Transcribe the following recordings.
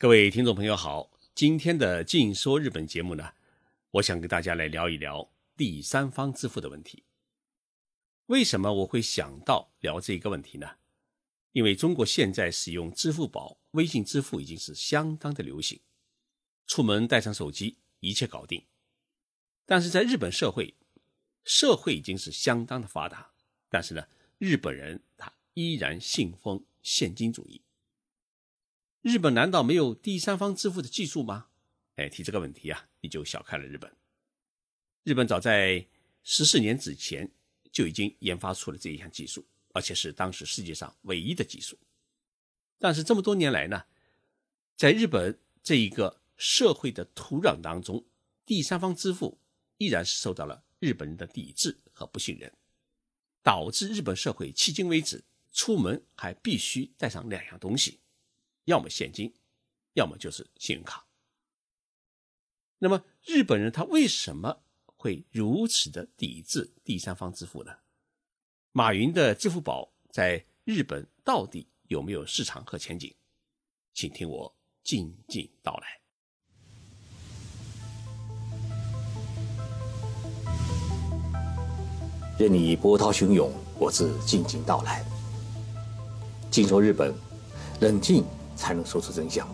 各位听众朋友好，今天的《静说日本》节目呢，我想跟大家来聊一聊第三方支付的问题。为什么我会想到聊这一个问题呢？因为中国现在使用支付宝、微信支付已经是相当的流行，出门带上手机，一切搞定。但是在日本社会，社会已经是相当的发达，但是呢，日本人他依然信奉现金主义。日本难道没有第三方支付的技术吗？哎，提这个问题啊，你就小看了日本。日本早在十四年之前就已经研发出了这一项技术，而且是当时世界上唯一的技术。但是这么多年来呢，在日本这一个社会的土壤当中，第三方支付依然是受到了日本人的抵制和不信任，导致日本社会迄今为止出门还必须带上两样东西。要么现金，要么就是信用卡。那么日本人他为什么会如此的抵制第三方支付呢？马云的支付宝在日本到底有没有市场和前景？请听我静静道来。任你波涛汹涌，我自静静到来。静说日本，冷静。才能说出真相。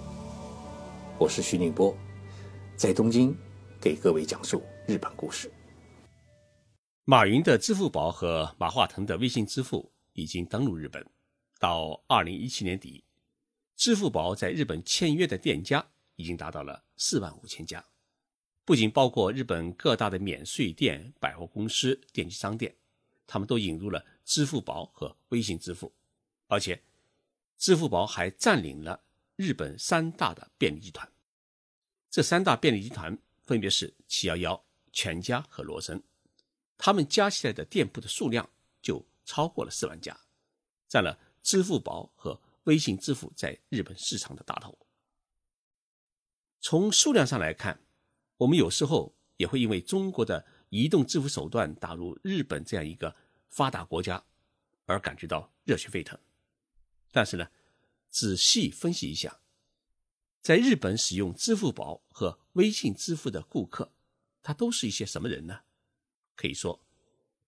我是徐宁波，在东京给各位讲述日本故事。马云的支付宝和马化腾的微信支付已经登陆日本。到二零一七年底，支付宝在日本签约的店家已经达到了四万五千家，不仅包括日本各大的免税店、百货公司、电器商店，他们都引入了支付宝和微信支付，而且。支付宝还占领了日本三大的便利集团，这三大便利集团分别是七幺幺、全家和罗森，他们加起来的店铺的数量就超过了四万家，占了支付宝和微信支付在日本市场的大头。从数量上来看，我们有时候也会因为中国的移动支付手段打入日本这样一个发达国家而感觉到热血沸腾。但是呢，仔细分析一下，在日本使用支付宝和微信支付的顾客，他都是一些什么人呢？可以说，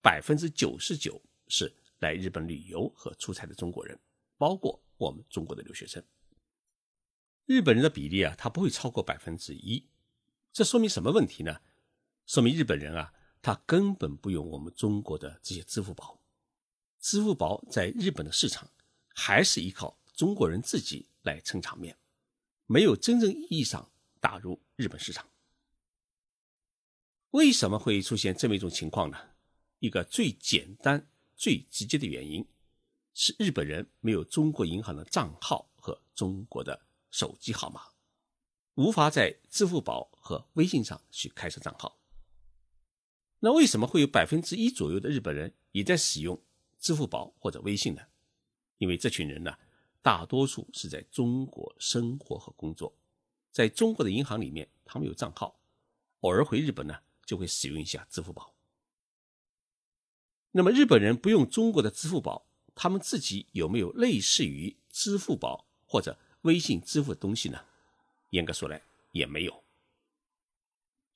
百分之九十九是来日本旅游和出差的中国人，包括我们中国的留学生。日本人的比例啊，他不会超过百分之一。这说明什么问题呢？说明日本人啊，他根本不用我们中国的这些支付宝。支付宝在日本的市场。还是依靠中国人自己来撑场面，没有真正意义上打入日本市场。为什么会出现这么一种情况呢？一个最简单、最直接的原因是日本人没有中国银行的账号和中国的手机号码，无法在支付宝和微信上去开设账号。那为什么会有百分之一左右的日本人也在使用支付宝或者微信呢？因为这群人呢，大多数是在中国生活和工作，在中国的银行里面，他们有账号，偶尔回日本呢，就会使用一下支付宝。那么日本人不用中国的支付宝，他们自己有没有类似于支付宝或者微信支付的东西呢？严格说来，也没有。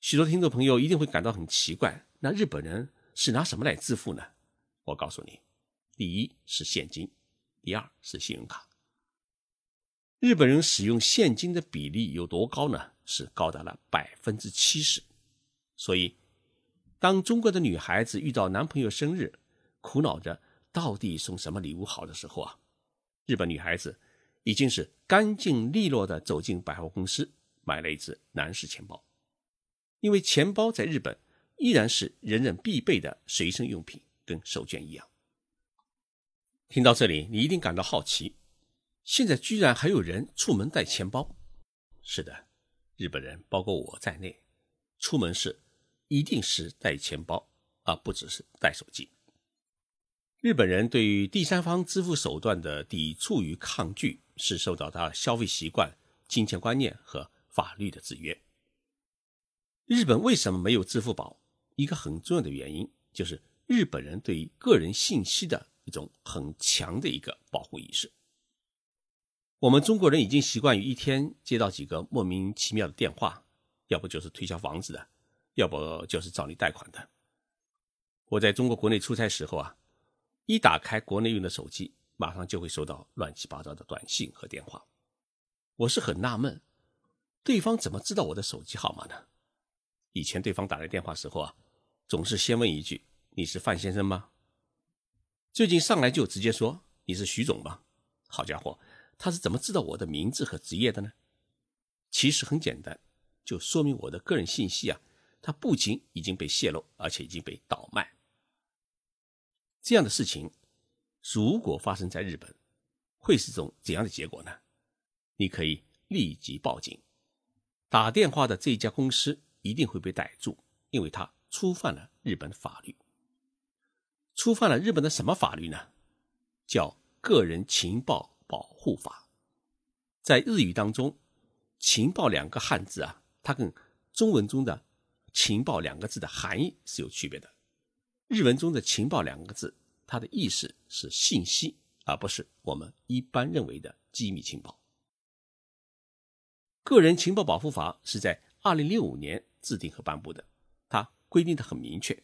许多听众朋友一定会感到很奇怪，那日本人是拿什么来支付呢？我告诉你，第一是现金。第二是信用卡，日本人使用现金的比例有多高呢？是高达了百分之七十。所以，当中国的女孩子遇到男朋友生日，苦恼着到底送什么礼物好的时候啊，日本女孩子已经是干净利落的走进百货公司，买了一只男士钱包，因为钱包在日本依然是人人必备的随身用品，跟手绢一样。听到这里，你一定感到好奇：现在居然还有人出门带钱包？是的，日本人包括我在内，出门时一定是带钱包，而不只是带手机。日本人对于第三方支付手段的抵触与抗拒，是受到他消费习惯、金钱观念和法律的制约。日本为什么没有支付宝？一个很重要的原因就是日本人对于个人信息的。一种很强的一个保护意识。我们中国人已经习惯于一天接到几个莫名其妙的电话，要不就是推销房子的，要不就是找你贷款的。我在中国国内出差时候啊，一打开国内用的手机，马上就会收到乱七八糟的短信和电话。我是很纳闷，对方怎么知道我的手机号码呢？以前对方打来电话时候啊，总是先问一句：“你是范先生吗？”最近上来就直接说：“你是徐总吗？”好家伙！他是怎么知道我的名字和职业的呢？其实很简单，就说明我的个人信息啊，它不仅已经被泄露，而且已经被倒卖。这样的事情，如果发生在日本，会是种怎样的结果呢？你可以立即报警，打电话的这家公司一定会被逮住，因为他触犯了日本法律。触犯了日本的什么法律呢？叫个人情报。保护法，在日语当中，“情报”两个汉字啊，它跟中文中的“情报”两个字的含义是有区别的。日文中的“情报”两个字，它的意思是信息，而不是我们一般认为的机密情报。个人情报保护法是在二零零五年制定和颁布的，它规定的很明确：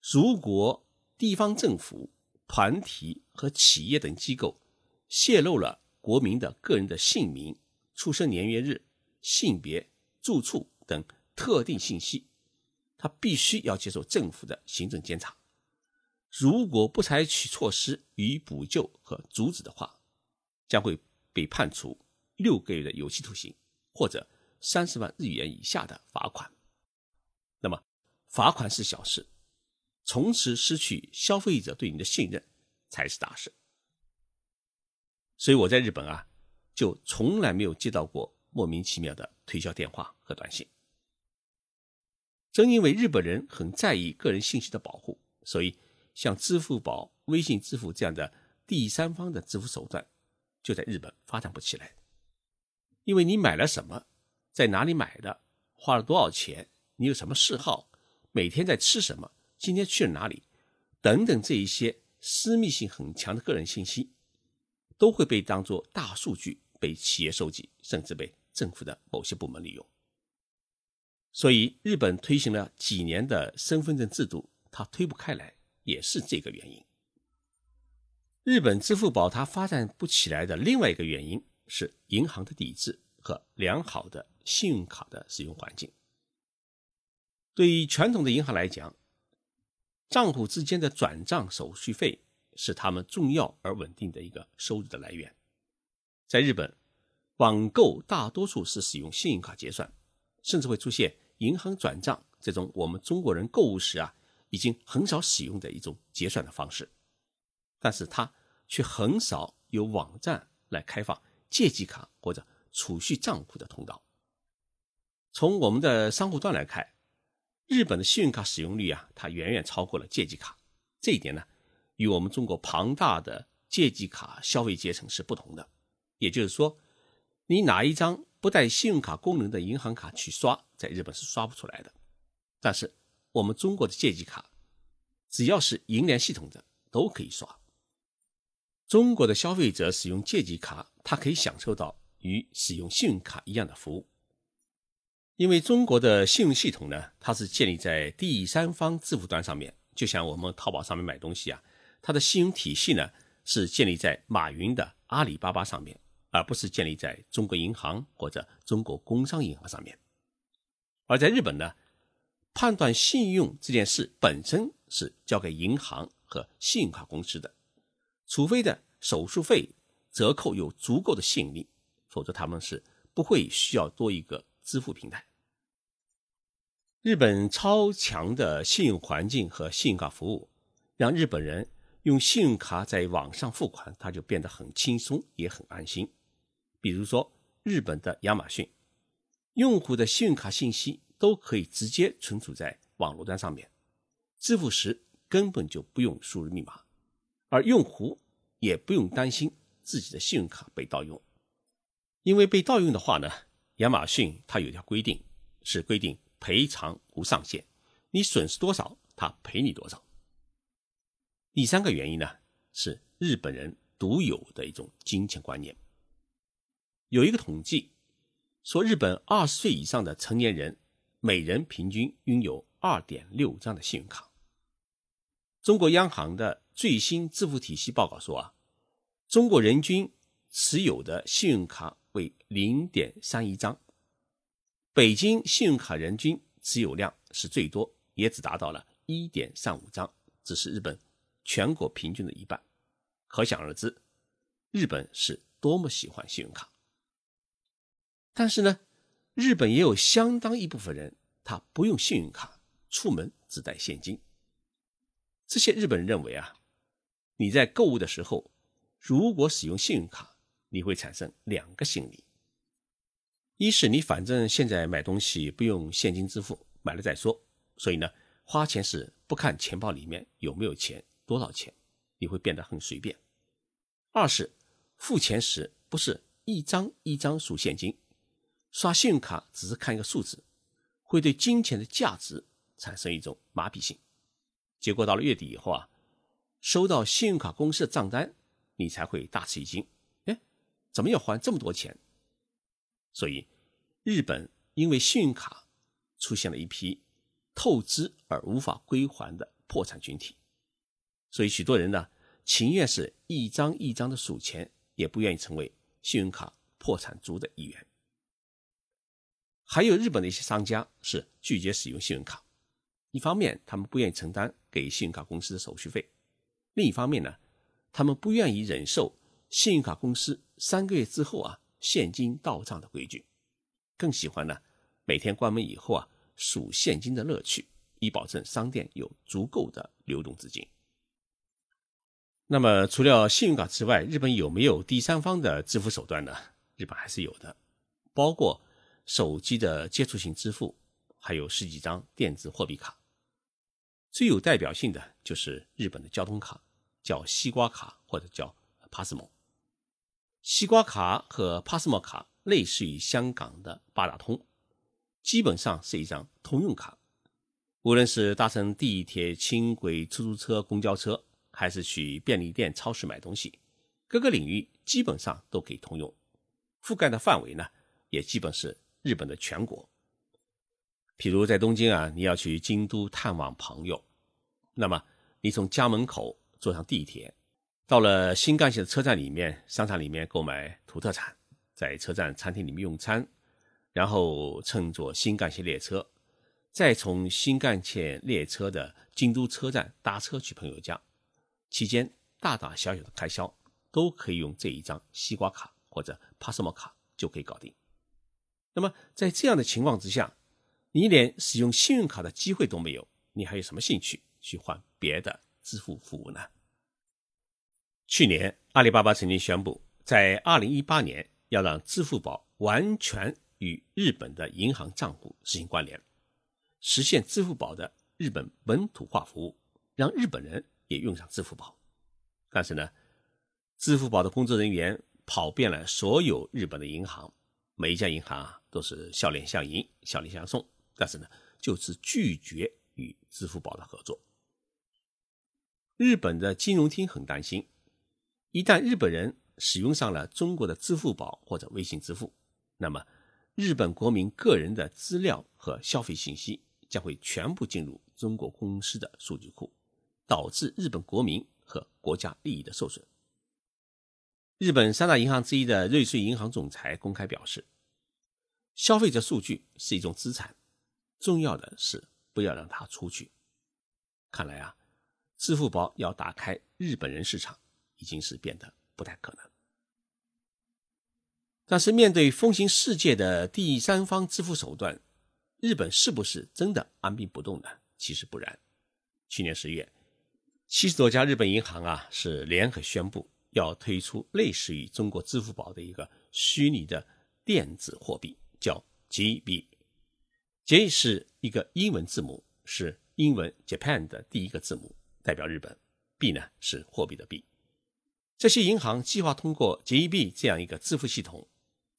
如果地方政府、团体和企业等机构。泄露了国民的个人的姓名、出生年月日、性别、住处等特定信息，他必须要接受政府的行政监察。如果不采取措施予以补救和阻止的话，将会被判处六个月的有期徒刑或者三十万日元以下的罚款。那么，罚款是小事，从此失去消费者对你的信任才是大事。所以我在日本啊，就从来没有接到过莫名其妙的推销电话和短信。正因为日本人很在意个人信息的保护，所以像支付宝、微信支付这样的第三方的支付手段，就在日本发展不起来。因为你买了什么，在哪里买的，花了多少钱，你有什么嗜好，每天在吃什么，今天去了哪里，等等这一些私密性很强的个人信息。都会被当作大数据被企业收集，甚至被政府的某些部门利用。所以，日本推行了几年的身份证制度，它推不开来，也是这个原因。日本支付宝它发展不起来的另外一个原因是银行的抵制和良好的信用卡的使用环境。对于传统的银行来讲，账户之间的转账手续费。是他们重要而稳定的一个收入的来源。在日本，网购大多数是使用信用卡结算，甚至会出现银行转账这种我们中国人购物时啊已经很少使用的一种结算的方式。但是它却很少有网站来开放借记卡或者储蓄账户的通道。从我们的商户端来看，日本的信用卡使用率啊，它远远超过了借记卡。这一点呢？与我们中国庞大的借记卡消费阶层是不同的，也就是说，你拿一张不带信用卡功能的银行卡去刷，在日本是刷不出来的。但是我们中国的借记卡，只要是银联系统的都可以刷。中国的消费者使用借记卡，他可以享受到与使用信用卡一样的服务，因为中国的信用系统呢，它是建立在第三方支付端上面，就像我们淘宝上面买东西啊。它的信用体系呢，是建立在马云的阿里巴巴上面，而不是建立在中国银行或者中国工商银行上面。而在日本呢，判断信用这件事本身是交给银行和信用卡公司的，除非的手续费折扣有足够的吸引力，否则他们是不会需要多一个支付平台。日本超强的信用环境和信用卡服务，让日本人。用信用卡在网上付款，他就变得很轻松，也很安心。比如说，日本的亚马逊，用户的信用卡信息都可以直接存储在网络端上面，支付时根本就不用输入密码，而用户也不用担心自己的信用卡被盗用，因为被盗用的话呢，亚马逊它有条规定，是规定赔偿无上限，你损失多少，它赔你多少。第三个原因呢，是日本人独有的一种金钱观念。有一个统计说，日本二十岁以上的成年人每人平均拥有二点六张的信用卡。中国央行的最新支付体系报告说啊，中国人均持有的信用卡为零点三一张，北京信用卡人均持有量是最多，也只达到了一点三五张，只是日本全国平均的一半。可想而知，日本是多么喜欢信用卡。但是呢，日本也有相当一部分人，他不用信用卡，出门只带现金。这些日本人认为啊，你在购物的时候，如果使用信用卡，你会产生两个心理：一是你反正现在买东西不用现金支付，买了再说，所以呢，花钱时不看钱包里面有没有钱，多少钱。你会变得很随便。二是付钱时不是一张一张数现金，刷信用卡只是看一个数字，会对金钱的价值产生一种麻痹性。结果到了月底以后啊，收到信用卡公司的账单，你才会大吃一惊。怎么要还这么多钱？所以，日本因为信用卡出现了一批透支而无法归还的破产群体。所以，许多人呢，情愿是一张一张的数钱，也不愿意成为信用卡破产族的一员。还有日本的一些商家是拒绝使用信用卡，一方面他们不愿意承担给信用卡公司的手续费，另一方面呢，他们不愿意忍受信用卡公司三个月之后啊现金到账的规矩，更喜欢呢每天关门以后啊数现金的乐趣，以保证商店有足够的流动资金。那么，除了信用卡之外，日本有没有第三方的支付手段呢？日本还是有的，包括手机的接触性支付，还有十几张电子货币卡。最有代表性的就是日本的交通卡，叫西瓜卡或者叫 Passmo。西瓜卡和 Passmo 卡类似于香港的八达通，基本上是一张通用卡，无论是搭乘地铁、轻轨、出租车、公交车。还是去便利店、超市买东西，各个领域基本上都可以通用，覆盖的范围呢也基本是日本的全国。譬如在东京啊，你要去京都探望朋友，那么你从家门口坐上地铁，到了新干线的车站里面、商场里面购买土特产，在车站餐厅里面用餐，然后乘坐新干线列车，再从新干线列车的京都车站搭车去朋友家。期间大大小小的开销都可以用这一张西瓜卡或者 Passmo 卡就可以搞定。那么在这样的情况之下，你连使用信用卡的机会都没有，你还有什么兴趣去换别的支付服务呢？去年阿里巴巴曾经宣布，在2018年要让支付宝完全与日本的银行账户实行关联，实现支付宝的日本本土化服务，让日本人。也用上支付宝，但是呢，支付宝的工作人员跑遍了所有日本的银行，每一家银行啊都是笑脸相迎、笑脸相送，但是呢，就是拒绝与支付宝的合作。日本的金融厅很担心，一旦日本人使用上了中国的支付宝或者微信支付，那么日本国民个人的资料和消费信息将会全部进入中国公司的数据库。导致日本国民和国家利益的受损。日本三大银行之一的瑞穗银行总裁公开表示：“消费者数据是一种资产，重要的是不要让它出去。”看来啊，支付宝要打开日本人市场，已经是变得不太可能。但是，面对风行世界的第三方支付手段，日本是不是真的按兵不动呢？其实不然。去年十月。七十多家日本银行啊，是联合宣布要推出类似于中国支付宝的一个虚拟的电子货币，叫 GB。J 是一个英文字母，是英文 Japan 的第一个字母，代表日本；B 呢是货币的币。这些银行计划通过 JEB 这样一个支付系统，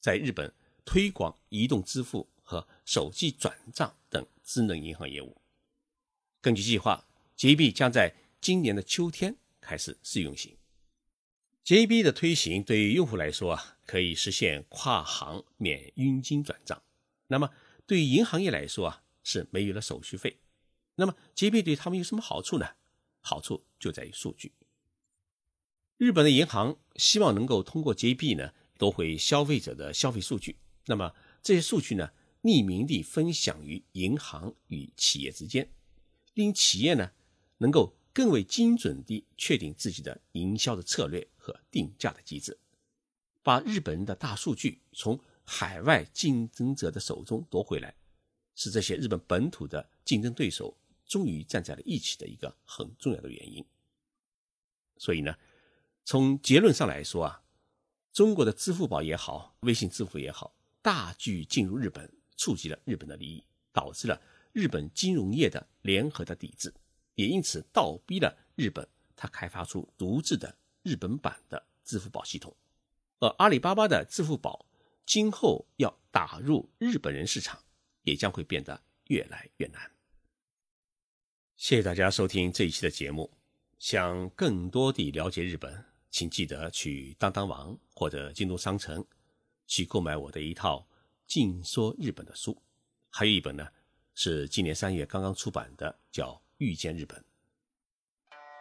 在日本推广移动支付和手机转账等智能银行业务。根据计划，JEB 将在今年的秋天开始试运行。JB 的推行对于用户来说啊，可以实现跨行免佣金转账。那么对于银行业来说啊，是没有了手续费。那么 JB 对他们有什么好处呢？好处就在于数据。日本的银行希望能够通过 JB 呢，夺回消费者的消费数据。那么这些数据呢，匿名地分享于银行与企业之间，令企业呢能够更为精准地确定自己的营销的策略和定价的机制，把日本人的大数据从海外竞争者的手中夺回来，是这些日本本土的竞争对手终于站在了一起的一个很重要的原因。所以呢。从结论上来说啊，中国的支付宝也好，微信支付也好，大举进入日本，触及了日本的利益，导致了日本金融业的联合的抵制，也因此倒逼了日本，它开发出独自的日本版的支付宝系统。而阿里巴巴的支付宝今后要打入日本人市场，也将会变得越来越难。谢谢大家收听这一期的节目，想更多地了解日本。请记得去当当网或者京东商城去购买我的一套《静说日本》的书，还有一本呢是今年三月刚刚出版的，叫《遇见日本》。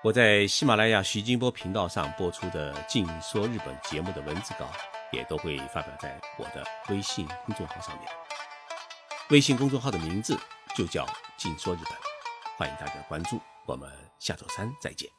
我在喜马拉雅徐金波频道上播出的《静说日本》节目的文字稿，也都会发表在我的微信公众号上面。微信公众号的名字就叫《静说日本》，欢迎大家关注。我们下周三再见。